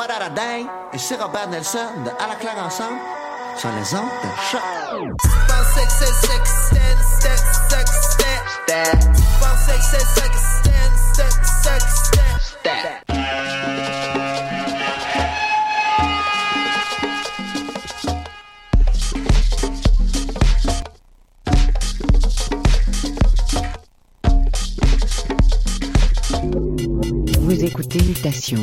What a day? Et c'est Robert Nelson de À la claire ensemble sur les ondes de choc. Vous écoutez Mutation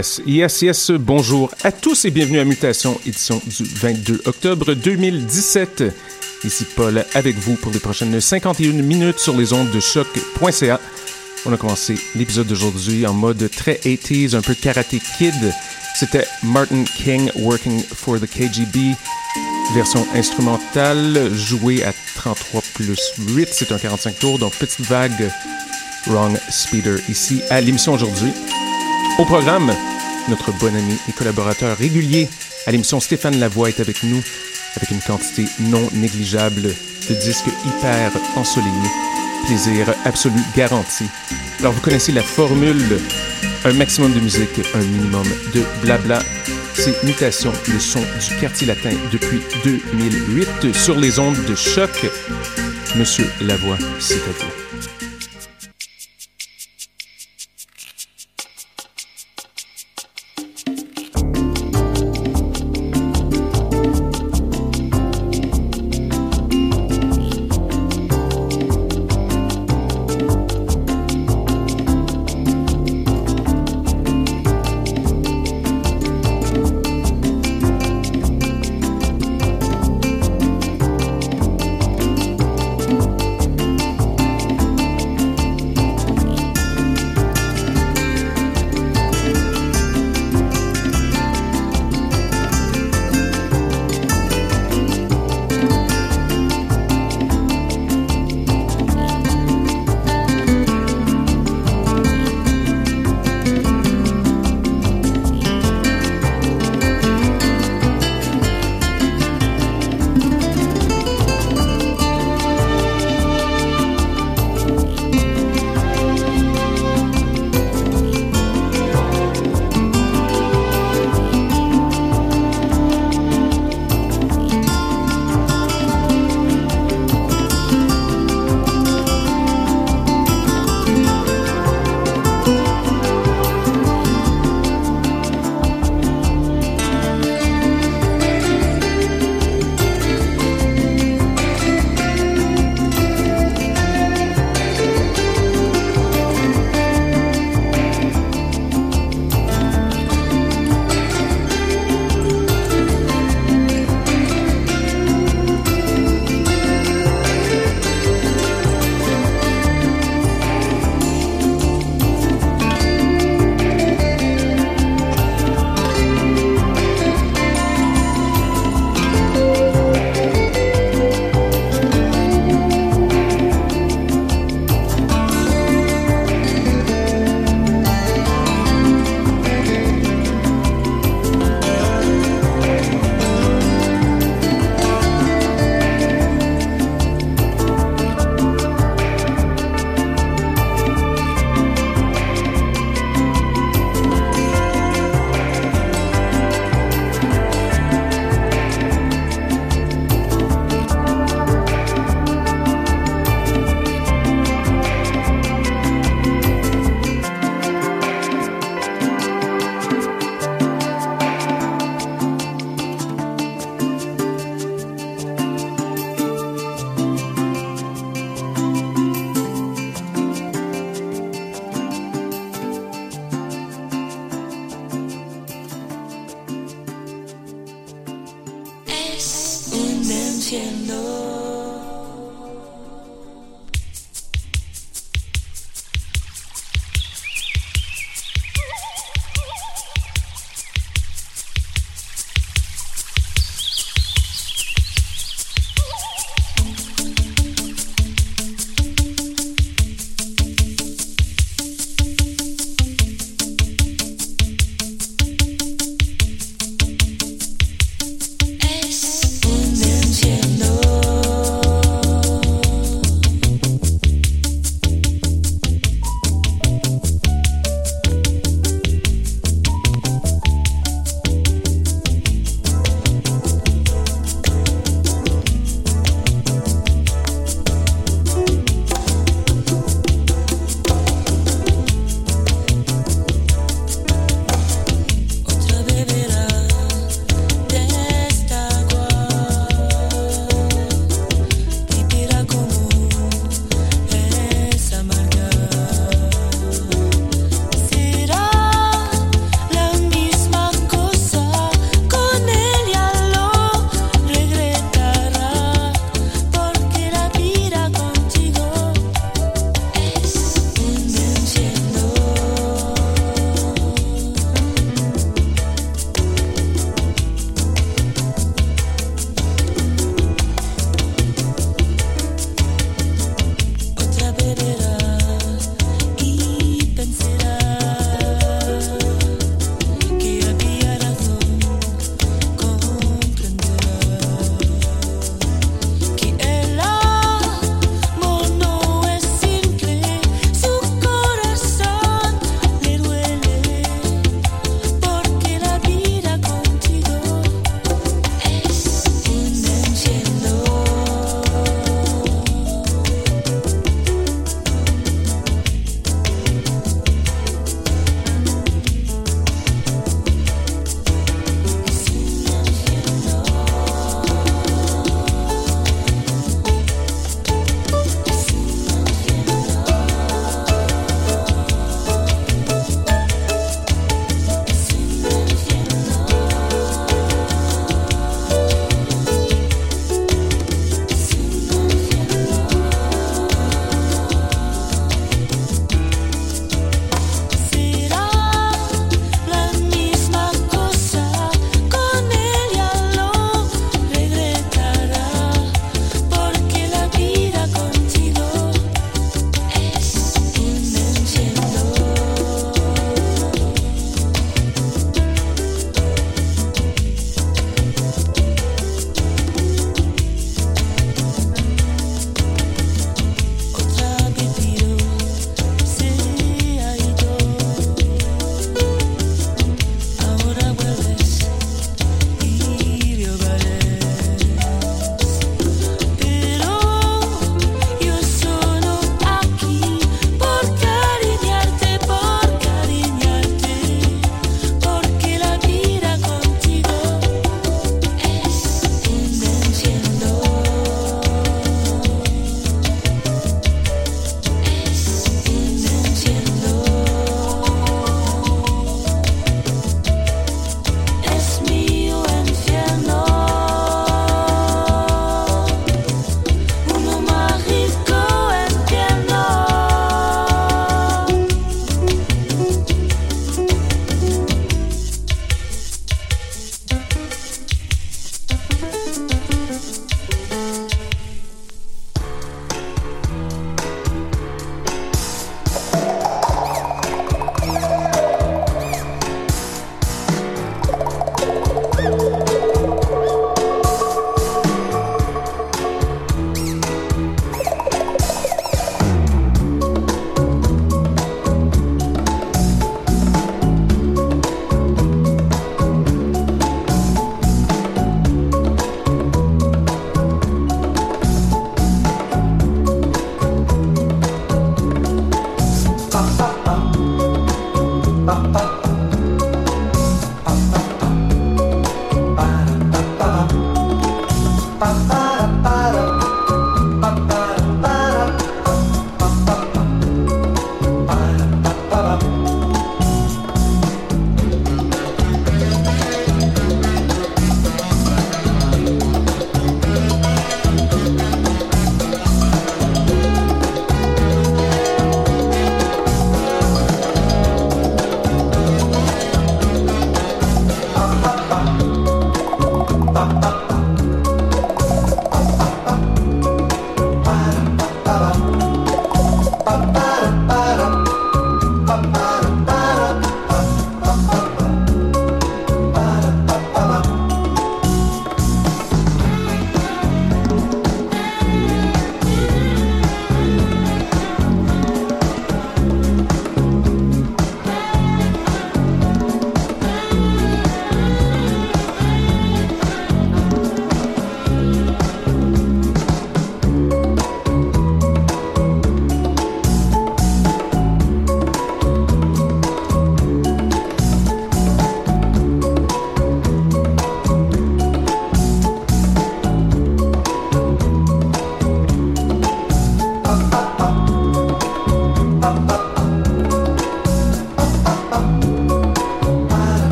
Yes, yes, yes. Bonjour à tous et bienvenue à Mutation, édition du 22 octobre 2017. Ici Paul avec vous pour les prochaines 51 minutes sur les ondes de choc.ca. On a commencé l'épisode d'aujourd'hui en mode très 80s, un peu Karate Kid. C'était Martin King Working for the KGB, version instrumentale jouée à 33 plus 8. C'est un 45 tours, donc petite vague Wrong Speeder ici à l'émission aujourd'hui. Au programme, notre bon ami et collaborateur régulier à l'émission Stéphane Lavoie est avec nous avec une quantité non négligeable de disques hyper ensoleillés. Plaisir absolu garanti. Alors vous connaissez la formule, un maximum de musique, un minimum de blabla. C'est Mutation, le son du quartier latin depuis 2008 sur les ondes de choc. Monsieur Lavoie, c'est à vous.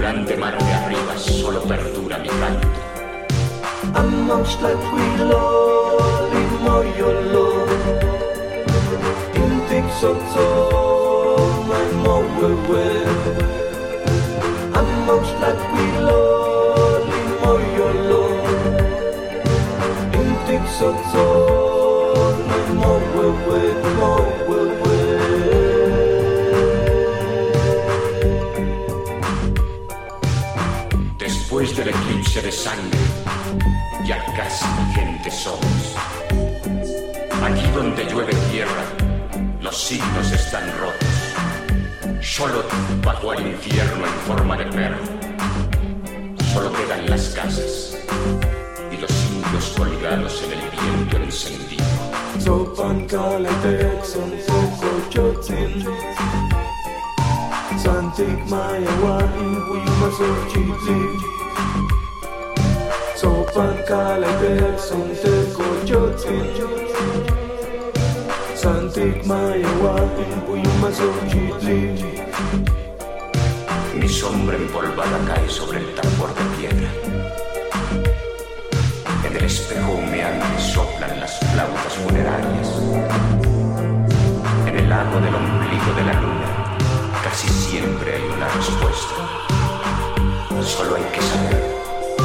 fulgurante mar de arriba solo perdura mi canto. Amongst that we lolly moriolo, in Dixoto, my mom will wear. Amongst that we lolly moriolo, in Dixoto. De sangre, ya casi gente somos. Aquí donde llueve tierra, los signos están rotos. Solo bajó al infierno en forma de perro. Solo quedan las casas y los indios colgados en el viento encendido. Sopan sonte kojotin Santik zochitli Sopan kalabek sonte kojotin Santik zochitli Mi sombra empolvada cae sobre el tambor de piedra. En el espejo humeante soplan las flautas funerarias. En el lago del ombligo de la luna casi siempre hay una respuesta. Solo hay que saber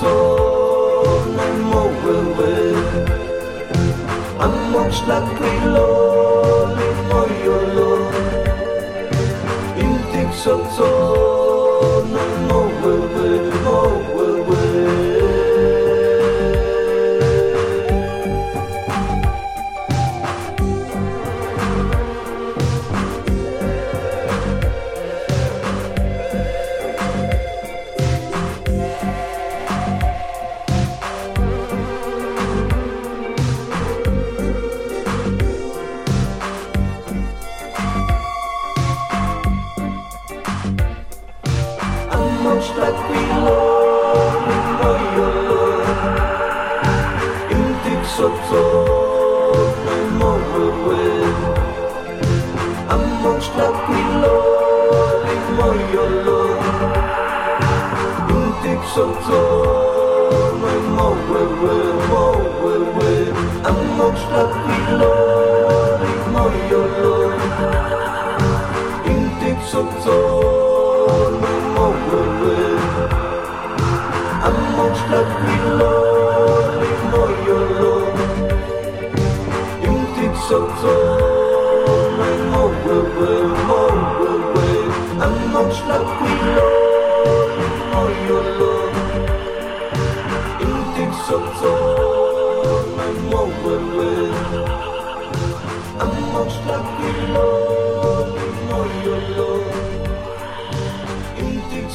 zone and more away. I'm much like prelone, in my alone. In Dixon's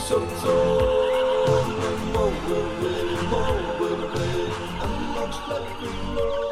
so I'm more, I'm more, I'm I'm more,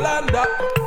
Yolanda.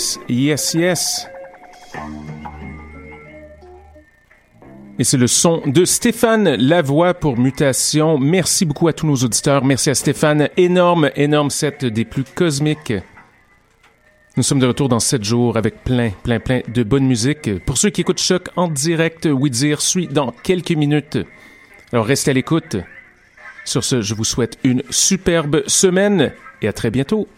Yes, yes, yes. Et c'est le son de Stéphane Lavoie pour Mutation. Merci beaucoup à tous nos auditeurs. Merci à Stéphane. Énorme, énorme set des plus cosmiques. Nous sommes de retour dans sept jours avec plein, plein, plein de bonne musique. Pour ceux qui écoutent Choc en direct, Oui suit dans quelques minutes. Alors restez à l'écoute. Sur ce, je vous souhaite une superbe semaine et à très bientôt.